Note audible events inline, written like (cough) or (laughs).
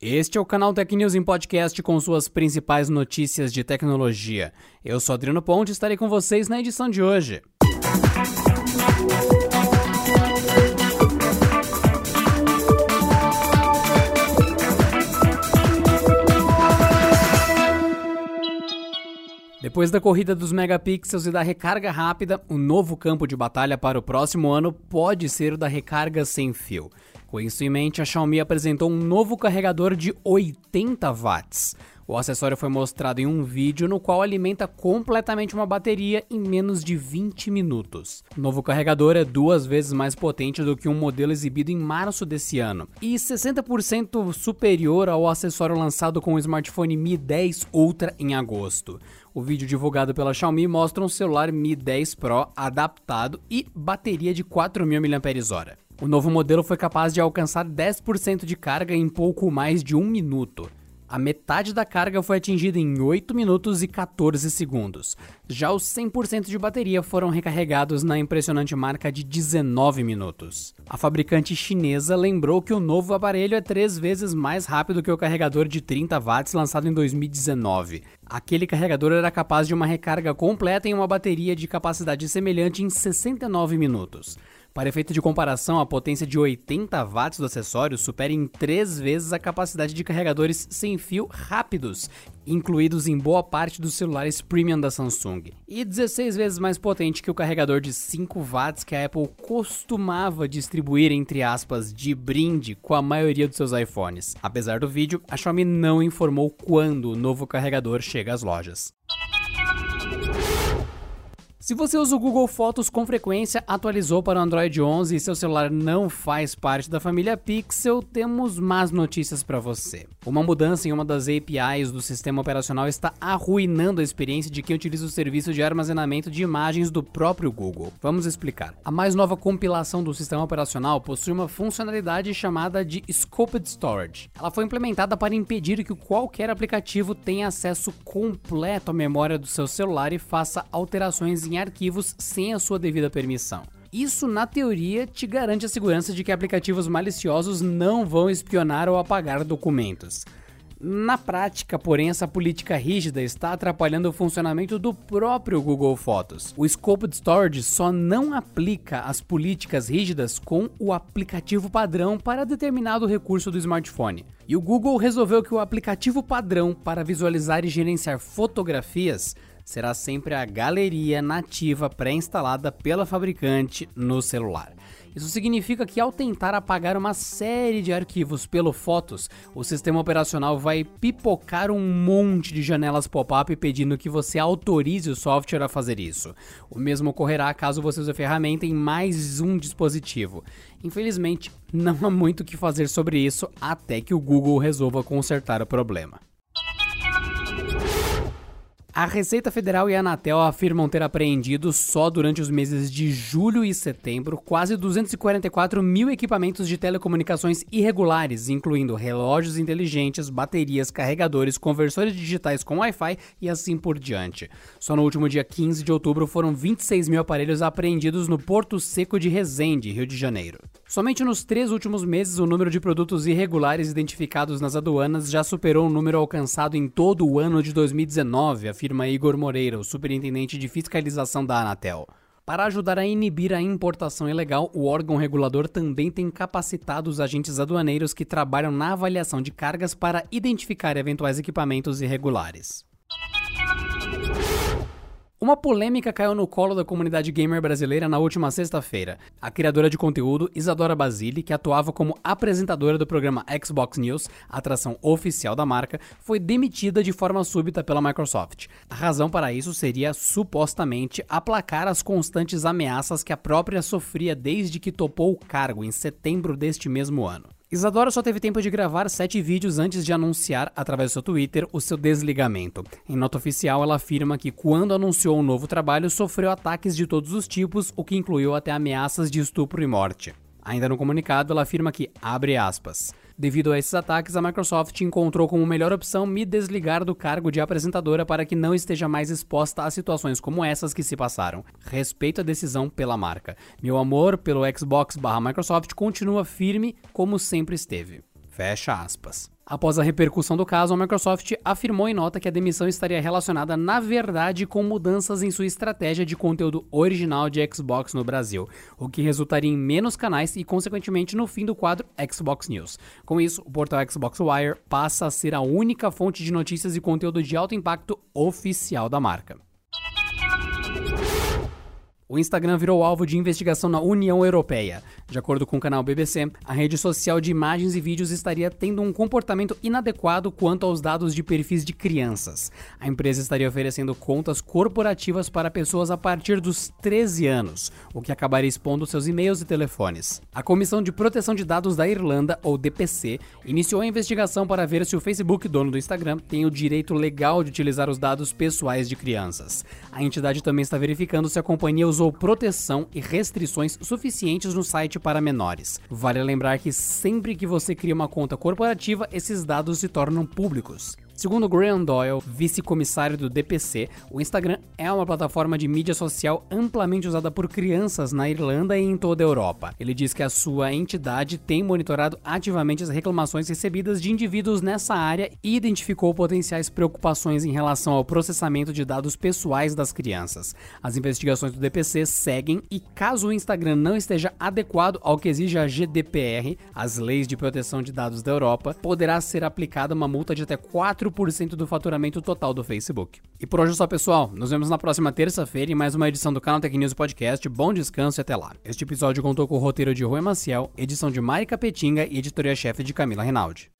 Este é o canal Tech News em podcast com suas principais notícias de tecnologia. Eu sou Adriano Ponte e estarei com vocês na edição de hoje. Depois da corrida dos megapixels e da recarga rápida, o novo campo de batalha para o próximo ano pode ser o da recarga sem fio. Com isso em mente, a Xiaomi apresentou um novo carregador de 80 watts. O acessório foi mostrado em um vídeo no qual alimenta completamente uma bateria em menos de 20 minutos. O novo carregador é duas vezes mais potente do que um modelo exibido em março desse ano e 60% superior ao acessório lançado com o smartphone Mi 10 Ultra em agosto. O vídeo divulgado pela Xiaomi mostra um celular Mi 10 Pro adaptado e bateria de 4.000 mAh. O novo modelo foi capaz de alcançar 10% de carga em pouco mais de um minuto. A metade da carga foi atingida em 8 minutos e 14 segundos. Já os 100% de bateria foram recarregados na impressionante marca de 19 minutos. A fabricante chinesa lembrou que o novo aparelho é três vezes mais rápido que o carregador de 30 watts lançado em 2019. Aquele carregador era capaz de uma recarga completa em uma bateria de capacidade semelhante em 69 minutos. Para efeito de comparação, a potência de 80 watts do acessório supera em 3 vezes a capacidade de carregadores sem fio rápidos, incluídos em boa parte dos celulares premium da Samsung, e 16 vezes mais potente que o carregador de 5 watts que a Apple costumava distribuir entre aspas de brinde com a maioria dos seus iPhones. Apesar do vídeo, a Xiaomi não informou quando o novo carregador chega às lojas. Se você usa o Google Fotos com frequência, atualizou para o Android 11 e seu celular não faz parte da família Pixel, temos más notícias para você. Uma mudança em uma das APIs do sistema operacional está arruinando a experiência de quem utiliza o serviço de armazenamento de imagens do próprio Google. Vamos explicar. A mais nova compilação do sistema operacional possui uma funcionalidade chamada de Scoped Storage. Ela foi implementada para impedir que qualquer aplicativo tenha acesso completo à memória do seu celular e faça alterações em arquivos sem a sua devida permissão. Isso, na teoria, te garante a segurança de que aplicativos maliciosos não vão espionar ou apagar documentos. Na prática, porém, essa política rígida está atrapalhando o funcionamento do próprio Google Fotos. O Scoped Storage só não aplica as políticas rígidas com o aplicativo padrão para determinado recurso do smartphone. E o Google resolveu que o aplicativo padrão para visualizar e gerenciar fotografias será sempre a galeria nativa pré-instalada pela fabricante no celular. Isso significa que ao tentar apagar uma série de arquivos pelo Fotos, o sistema operacional vai pipocar um monte de janelas pop-up pedindo que você autorize o software a fazer isso. O mesmo ocorrerá caso você use a ferramenta em mais um dispositivo. Infelizmente, (laughs) não há muito o que fazer sobre isso até que o Google resolva consertar o problema. A Receita Federal e a Anatel afirmam ter apreendido só durante os meses de julho e setembro quase 244 mil equipamentos de telecomunicações irregulares, incluindo relógios inteligentes, baterias, carregadores, conversores digitais com Wi-Fi e assim por diante. Só no último dia 15 de outubro foram 26 mil aparelhos apreendidos no Porto Seco de Resende, Rio de Janeiro. Somente nos três últimos meses, o número de produtos irregulares identificados nas aduanas já superou o número alcançado em todo o ano de 2019, afirma Igor Moreira, o superintendente de fiscalização da Anatel. Para ajudar a inibir a importação ilegal, o órgão regulador também tem capacitado os agentes aduaneiros que trabalham na avaliação de cargas para identificar eventuais equipamentos irregulares. Uma polêmica caiu no colo da comunidade gamer brasileira na última sexta-feira. A criadora de conteúdo, Isadora Basile, que atuava como apresentadora do programa Xbox News, atração oficial da marca, foi demitida de forma súbita pela Microsoft. A razão para isso seria, supostamente, aplacar as constantes ameaças que a própria sofria desde que topou o cargo em setembro deste mesmo ano. Isadora só teve tempo de gravar sete vídeos antes de anunciar, através do seu Twitter, o seu desligamento. Em nota oficial, ela afirma que quando anunciou o um novo trabalho, sofreu ataques de todos os tipos, o que incluiu até ameaças de estupro e morte. Ainda no comunicado, ela afirma que, abre aspas, Devido a esses ataques, a Microsoft encontrou como melhor opção me desligar do cargo de apresentadora para que não esteja mais exposta a situações como essas que se passaram. Respeito a decisão pela marca. Meu amor pelo Xbox/Microsoft continua firme como sempre esteve. Fecha aspas. Após a repercussão do caso, a Microsoft afirmou em nota que a demissão estaria relacionada, na verdade, com mudanças em sua estratégia de conteúdo original de Xbox no Brasil, o que resultaria em menos canais e, consequentemente, no fim do quadro Xbox News. Com isso, o portal Xbox Wire passa a ser a única fonte de notícias e conteúdo de alto impacto oficial da marca. O Instagram virou alvo de investigação na União Europeia. De acordo com o canal BBC, a rede social de imagens e vídeos estaria tendo um comportamento inadequado quanto aos dados de perfis de crianças. A empresa estaria oferecendo contas corporativas para pessoas a partir dos 13 anos, o que acabaria expondo seus e-mails e telefones. A Comissão de Proteção de Dados da Irlanda, ou DPC, iniciou a investigação para ver se o Facebook, dono do Instagram, tem o direito legal de utilizar os dados pessoais de crianças. A entidade também está verificando se a companhia usou proteção e restrições suficientes no site para menores. Vale lembrar que sempre que você cria uma conta corporativa, esses dados se tornam públicos. Segundo Graham Doyle, vice-comissário do DPC, o Instagram é uma plataforma de mídia social amplamente usada por crianças na Irlanda e em toda a Europa. Ele diz que a sua entidade tem monitorado ativamente as reclamações recebidas de indivíduos nessa área e identificou potenciais preocupações em relação ao processamento de dados pessoais das crianças. As investigações do DPC seguem e, caso o Instagram não esteja adequado ao que exige a GDPR, as leis de proteção de dados da Europa, poderá ser aplicada uma multa de até 4 4% do faturamento total do Facebook. E por hoje é só, pessoal. Nos vemos na próxima terça-feira em mais uma edição do canal Tech News Podcast. Bom descanso e até lá. Este episódio contou com o roteiro de Rui Maciel, edição de Mari Capetinga e editoria-chefe de Camila Rinaldi.